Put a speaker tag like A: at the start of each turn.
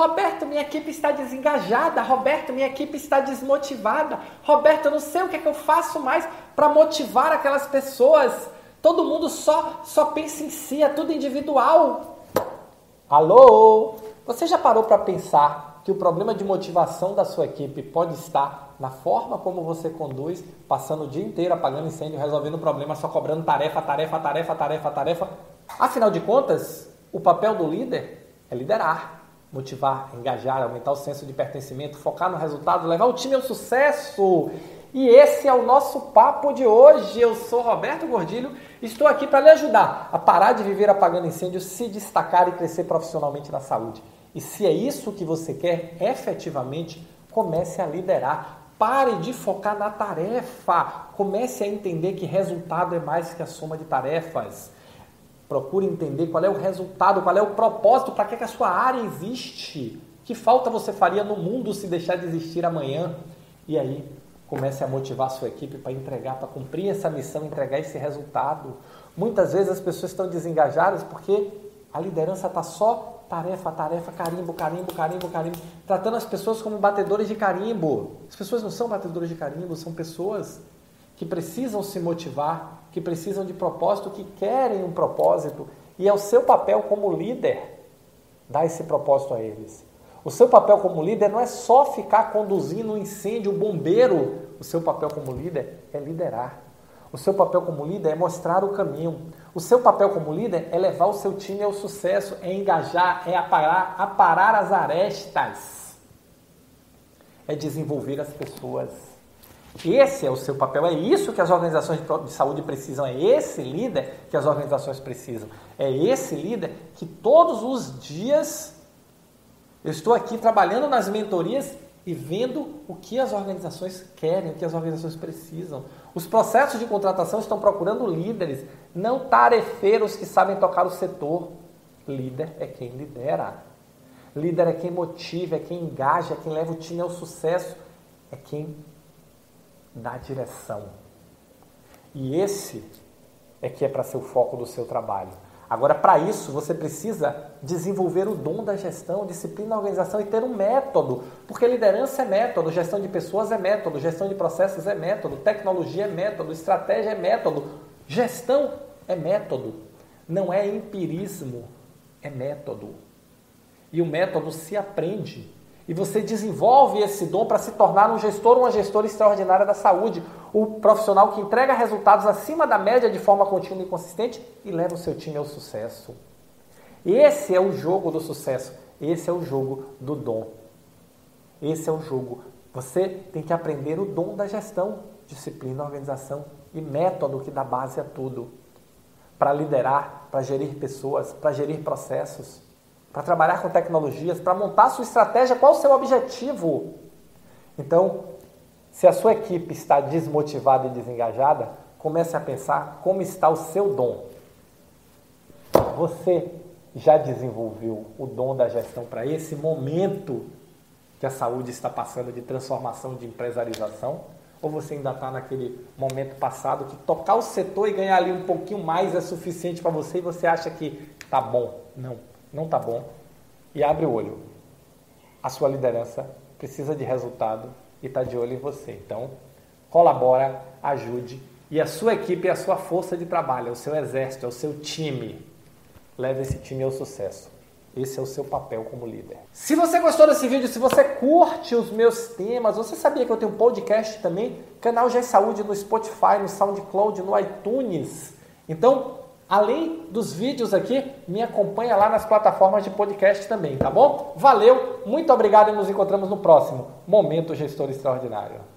A: Roberto, minha equipe está desengajada. Roberto, minha equipe está desmotivada. Roberto, eu não sei o que, é que eu faço mais para motivar aquelas pessoas. Todo mundo só só pensa em si, é tudo individual. Alô? Você já parou para pensar que o problema de motivação da sua equipe pode estar na forma como você conduz, passando o dia inteiro apagando incêndio, resolvendo problema, só cobrando tarefa, tarefa, tarefa, tarefa, tarefa? Afinal de contas, o papel do líder é liderar motivar, engajar, aumentar o senso de pertencimento, focar no resultado, levar o time ao sucesso. E esse é o nosso papo de hoje. Eu sou Roberto Gordilho, estou aqui para lhe ajudar a parar de viver apagando incêndios, se destacar e crescer profissionalmente na saúde. E se é isso que você quer, efetivamente, comece a liderar. Pare de focar na tarefa. Comece a entender que resultado é mais que a soma de tarefas. Procure entender qual é o resultado, qual é o propósito, para que, que a sua área existe. Que falta você faria no mundo se deixar de existir amanhã? E aí, comece a motivar a sua equipe para entregar, para cumprir essa missão, entregar esse resultado. Muitas vezes as pessoas estão desengajadas porque a liderança está só tarefa, tarefa, carimbo, carimbo, carimbo, carimbo, tratando as pessoas como batedores de carimbo. As pessoas não são batedores de carimbo, são pessoas que precisam se motivar, que precisam de propósito, que querem um propósito, e é o seu papel como líder dar esse propósito a eles. O seu papel como líder não é só ficar conduzindo um incêndio, um bombeiro. O seu papel como líder é liderar. O seu papel como líder é mostrar o caminho. O seu papel como líder é levar o seu time ao sucesso, é engajar, é aparar, aparar as arestas, é desenvolver as pessoas. Esse é o seu papel, é isso que as organizações de saúde precisam, é esse líder que as organizações precisam. É esse líder que todos os dias eu estou aqui trabalhando nas mentorias e vendo o que as organizações querem, o que as organizações precisam. Os processos de contratação estão procurando líderes, não tarefeiros que sabem tocar o setor. Líder é quem lidera. Líder é quem motiva, é quem engaja, é quem leva o time ao sucesso, é quem da direção. E esse é que é para ser o foco do seu trabalho. Agora, para isso, você precisa desenvolver o dom da gestão, disciplina organização e ter um método. Porque liderança é método, gestão de pessoas é método, gestão de processos é método, tecnologia é método, estratégia é método, gestão é método. Não é empirismo, é método. E o método se aprende. E você desenvolve esse dom para se tornar um gestor uma gestora extraordinária da saúde. O profissional que entrega resultados acima da média de forma contínua e consistente e leva o seu time ao sucesso. Esse é o jogo do sucesso. Esse é o jogo do dom. Esse é o jogo. Você tem que aprender o dom da gestão, disciplina, organização e método que dá base a tudo. Para liderar, para gerir pessoas, para gerir processos para trabalhar com tecnologias, para montar sua estratégia, qual o seu objetivo. Então, se a sua equipe está desmotivada e desengajada, comece a pensar como está o seu dom. Você já desenvolveu o dom da gestão para esse momento que a saúde está passando de transformação, de empresarização? Ou você ainda está naquele momento passado que tocar o setor e ganhar ali um pouquinho mais é suficiente para você e você acha que tá bom? Não não está bom, e abre o olho. A sua liderança precisa de resultado e está de olho em você. Então, colabora, ajude e a sua equipe é a sua força de trabalho, é o seu exército, é o seu time. Leve esse time ao sucesso. Esse é o seu papel como líder. Se você gostou desse vídeo, se você curte os meus temas, você sabia que eu tenho um podcast também? Canal G Saúde no Spotify, no SoundCloud, no iTunes. Então, Além dos vídeos aqui, me acompanha lá nas plataformas de podcast também, tá bom? Valeu, muito obrigado e nos encontramos no próximo Momento Gestor Extraordinário.